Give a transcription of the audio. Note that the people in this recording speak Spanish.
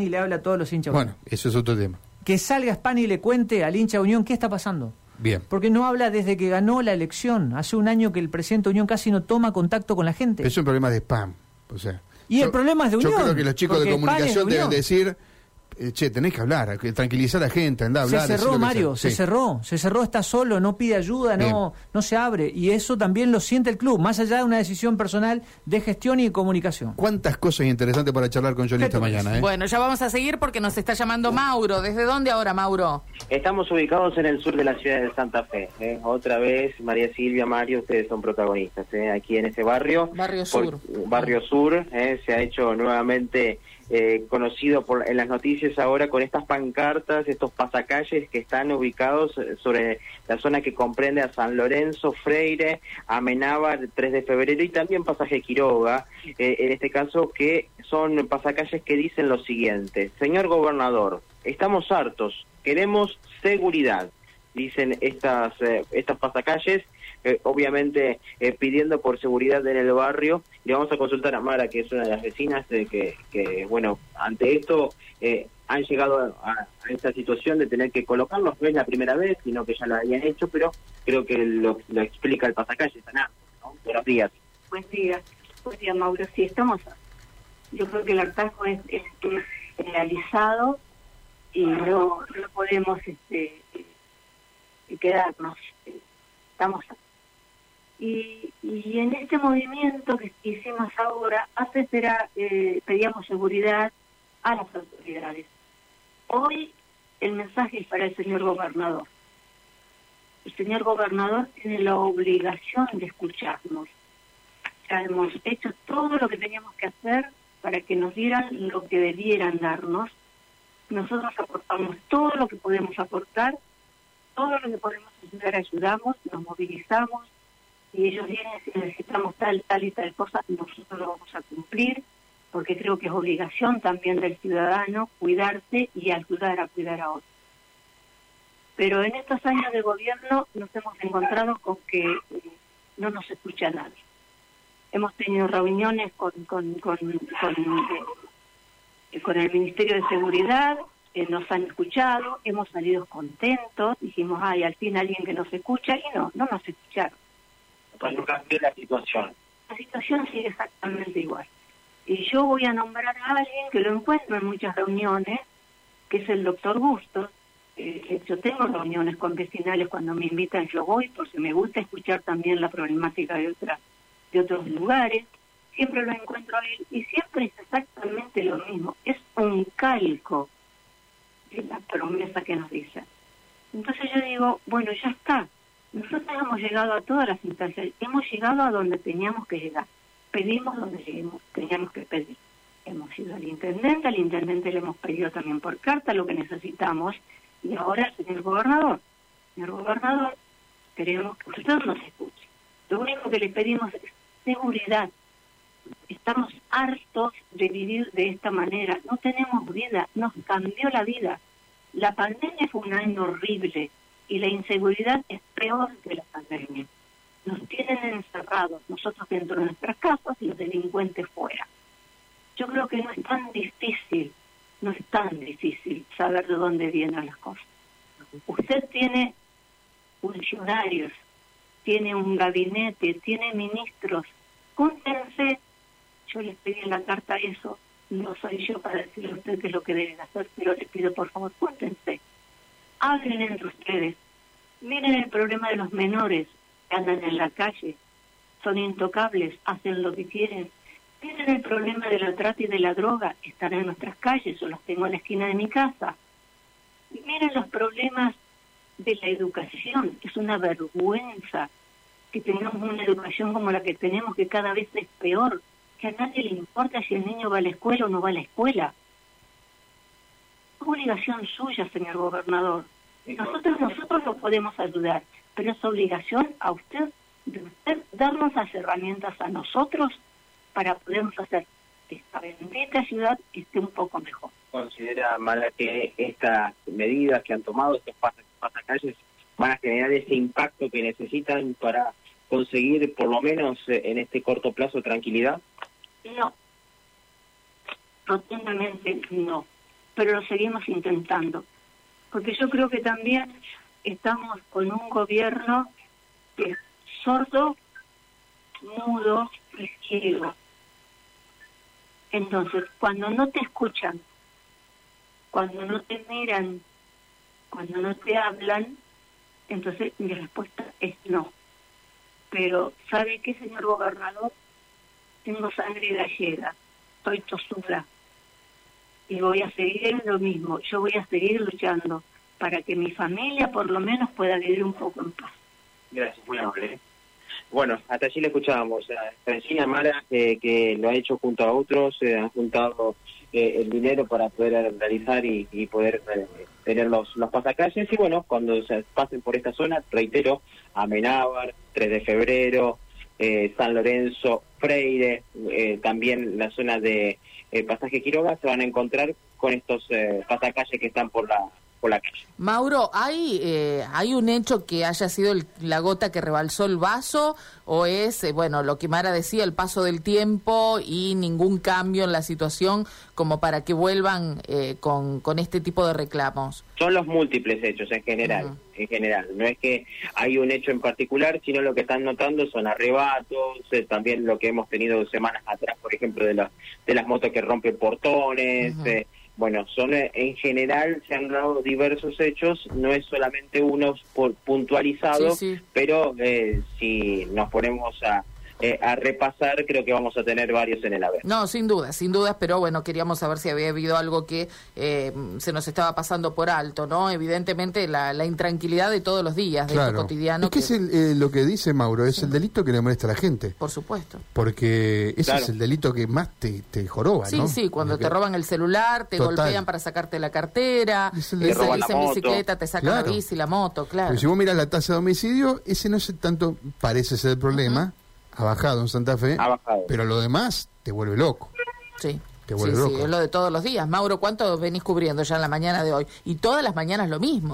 y le habla a todos los hinchas. Bueno, eso es otro tema. Que salga Spani y le cuente al hincha Unión qué está pasando. Bien. Porque no habla desde que ganó la elección. Hace un año que el presidente Unión casi no toma contacto con la gente. Es un problema de spam. O sea, y el problema es de Unión. Yo creo que los chicos de comunicación de deben decir eh, che, tenés que hablar, que tranquilizar a la gente, andar a hablar. Se cerró, Mario, se, cerró, se cerró, está solo, no pide ayuda, no, no se abre. Y eso también lo siente el club, más allá de una decisión personal de gestión y de comunicación. ¿Cuántas cosas interesantes para charlar con Johnny esta mañana? Eh? Bueno, ya vamos a seguir porque nos está llamando Mauro. ¿Desde dónde ahora, Mauro? Estamos ubicados en el sur de la ciudad de Santa Fe. ¿eh? Otra vez, María Silvia, Mario, ustedes son protagonistas. ¿eh? Aquí en ese barrio. Barrio Sur. barrio Sur, ¿eh? se ha hecho nuevamente eh, conocido por, en las noticias ahora con estas pancartas, estos pasacalles que están ubicados sobre la zona que comprende a San Lorenzo, Freire, Amenábar, 3 de febrero y también pasaje Quiroga, eh, en este caso que son pasacalles que dicen lo siguiente, señor gobernador, estamos hartos, queremos seguridad, dicen estas, eh, estas pasacalles eh, obviamente eh, pidiendo por seguridad en el barrio. Le vamos a consultar a Mara, que es una de las vecinas, de que, que, bueno, ante esto eh, han llegado a, esta situación de tener que colocarlos. No es la primera vez, sino que ya lo habían hecho, pero creo que lo, explica el pasacalle, ¿no? Buenos días. Buen día. Buen día, Mauro. Sí, estamos... Yo creo que el hartazgo es, es, realizado y no, no podemos este, quedarnos. Estamos y, y en este movimiento que hicimos ahora, antes era, eh, pedíamos seguridad a las autoridades. Hoy el mensaje es para el señor gobernador. El señor gobernador tiene la obligación de escucharnos. Ya hemos hecho todo lo que teníamos que hacer para que nos dieran lo que debieran darnos. Nosotros aportamos todo lo que podemos aportar, todo lo que podemos ayudar, ayudamos, nos movilizamos, si ellos vienen si necesitamos tal, tal y tal cosa, nosotros lo vamos a cumplir, porque creo que es obligación también del ciudadano cuidarse y ayudar a cuidar a otros. Pero en estos años de gobierno nos hemos encontrado con que eh, no nos escucha nadie. Hemos tenido reuniones con, con, con, con, eh, el Ministerio de Seguridad, eh, nos han escuchado, hemos salido contentos, dijimos, ay, al fin alguien que nos escucha, y no, no nos escucharon no cambió la situación. La situación sigue exactamente igual. Y yo voy a nombrar a alguien que lo encuentro en muchas reuniones, que es el doctor Bustos. Eh, yo tengo reuniones con vecinales cuando me invitan, yo voy, porque me gusta escuchar también la problemática de, otras de otros lugares. Siempre lo encuentro a él y siempre es exactamente lo mismo. Es un calco de la promesa que nos dice. Entonces yo digo, bueno, ya está nosotros hemos llegado a todas las instancias, hemos llegado a donde teníamos que llegar, pedimos donde lleguemos, teníamos que pedir. Hemos ido al intendente, al intendente le hemos pedido también por carta lo que necesitamos y ahora, señor gobernador, señor gobernador, queremos que usted nos escuche. Lo único que le pedimos es seguridad. Estamos hartos de vivir de esta manera, no tenemos vida, nos cambió la vida. La pandemia fue un año horrible, y la inseguridad es peor que la pandemia. Nos tienen encerrados, nosotros dentro de nuestras casas y los delincuentes fuera. Yo creo que no es tan difícil, no es tan difícil saber de dónde vienen las cosas. Usted tiene funcionarios, tiene un gabinete, tiene ministros. Júntense, yo les pedí en la carta eso, no soy yo para decirle a usted qué es lo que deben hacer, pero les pido por favor, júntense hablen entre ustedes. Miren el problema de los menores que andan en la calle, son intocables, hacen lo que quieren. Miren el problema de la trata y de la droga, están en nuestras calles, o los tengo en la esquina de mi casa. miren los problemas de la educación, es una vergüenza que tengamos una educación como la que tenemos, que cada vez es peor, que a nadie le importa si el niño va a la escuela o no va a la escuela obligación suya, señor gobernador. Nosotros, nosotros lo podemos ayudar, pero es obligación a usted de usted darnos las herramientas a nosotros para podernos hacer que esta bendita ciudad esté un poco mejor. ¿Considera, Mala, que estas medidas que han tomado, estos pasacalles, van a generar ese impacto que necesitan para conseguir, por lo menos eh, en este corto plazo, tranquilidad? No. Rotundamente no pero lo seguimos intentando. Porque yo creo que también estamos con un gobierno que sordo, mudo y ciego. Entonces, cuando no te escuchan, cuando no te miran, cuando no te hablan, entonces mi respuesta es no. Pero, ¿sabe qué, señor gobernador? Tengo sangre gallega, estoy tosura y voy a seguir lo mismo. Yo voy a seguir luchando para que mi familia por lo menos pueda vivir un poco en paz. Gracias, muy amable. Bueno, hasta allí le escuchábamos Francina Mara, que lo ha hecho junto a otros, eh, han juntado eh, el dinero para poder realizar y, y poder eh, tener los, los pasacalles. Y bueno, cuando se pasen por esta zona, reitero, Amenábar, 3 de febrero, eh, San Lorenzo, Freire, eh, también la zona de eh, Pasaje Quiroga, se van a encontrar con estos eh, pasacalles que están por la por la calle. Mauro, ¿hay, eh, ¿hay un hecho que haya sido el- la gota que rebalsó el vaso o es, eh, bueno, lo que Mara decía, el paso del tiempo y ningún cambio en la situación como para que vuelvan eh, con, con este tipo de reclamos? Son los múltiples hechos en general, en general. No es que hay un hecho en particular, sino lo que están notando son arrebatos, eh, también lo que hemos tenido semanas atrás, por ejemplo, de las de las motos que rompen portones. Eh, bueno, son eh, en general se han dado diversos hechos, no es solamente uno por- puntualizado, Sí, sí. pero eh, si nos ponemos a, eh, a repasar, creo que vamos a tener varios en el haber. No, sin duda, sin dudas, pero bueno, queríamos saber si había habido algo que eh, se nos estaba pasando por alto, ¿no? Evidentemente la, la intranquilidad de todos los días, de Claro. cotidiano. Es que es el, eh, lo que dice Mauro, es el delito que le molesta a la gente. Por supuesto. Porque ese Claro. es el delito que más te, te joroba, Sí, ¿no? sí, cuando Porque- te roban el celular, te Total. golpean para sacarte la cartera, Es el te de- Te roban la salís en moto. bicicleta, te sacan Claro. la bici, la moto, claro. Porque si vos miras la tasa de homicidio, ese no es tanto, parece ser el problema, ha bajado en Santa Fe, Ha bajado. pero lo demás te vuelve loco. Sí. Te vuelve sí, sí, loco. es lo de todos los días. Mauro, ¿cuánto venís cubriendo ya en la mañana de hoy? Y todas las mañanas lo mismo.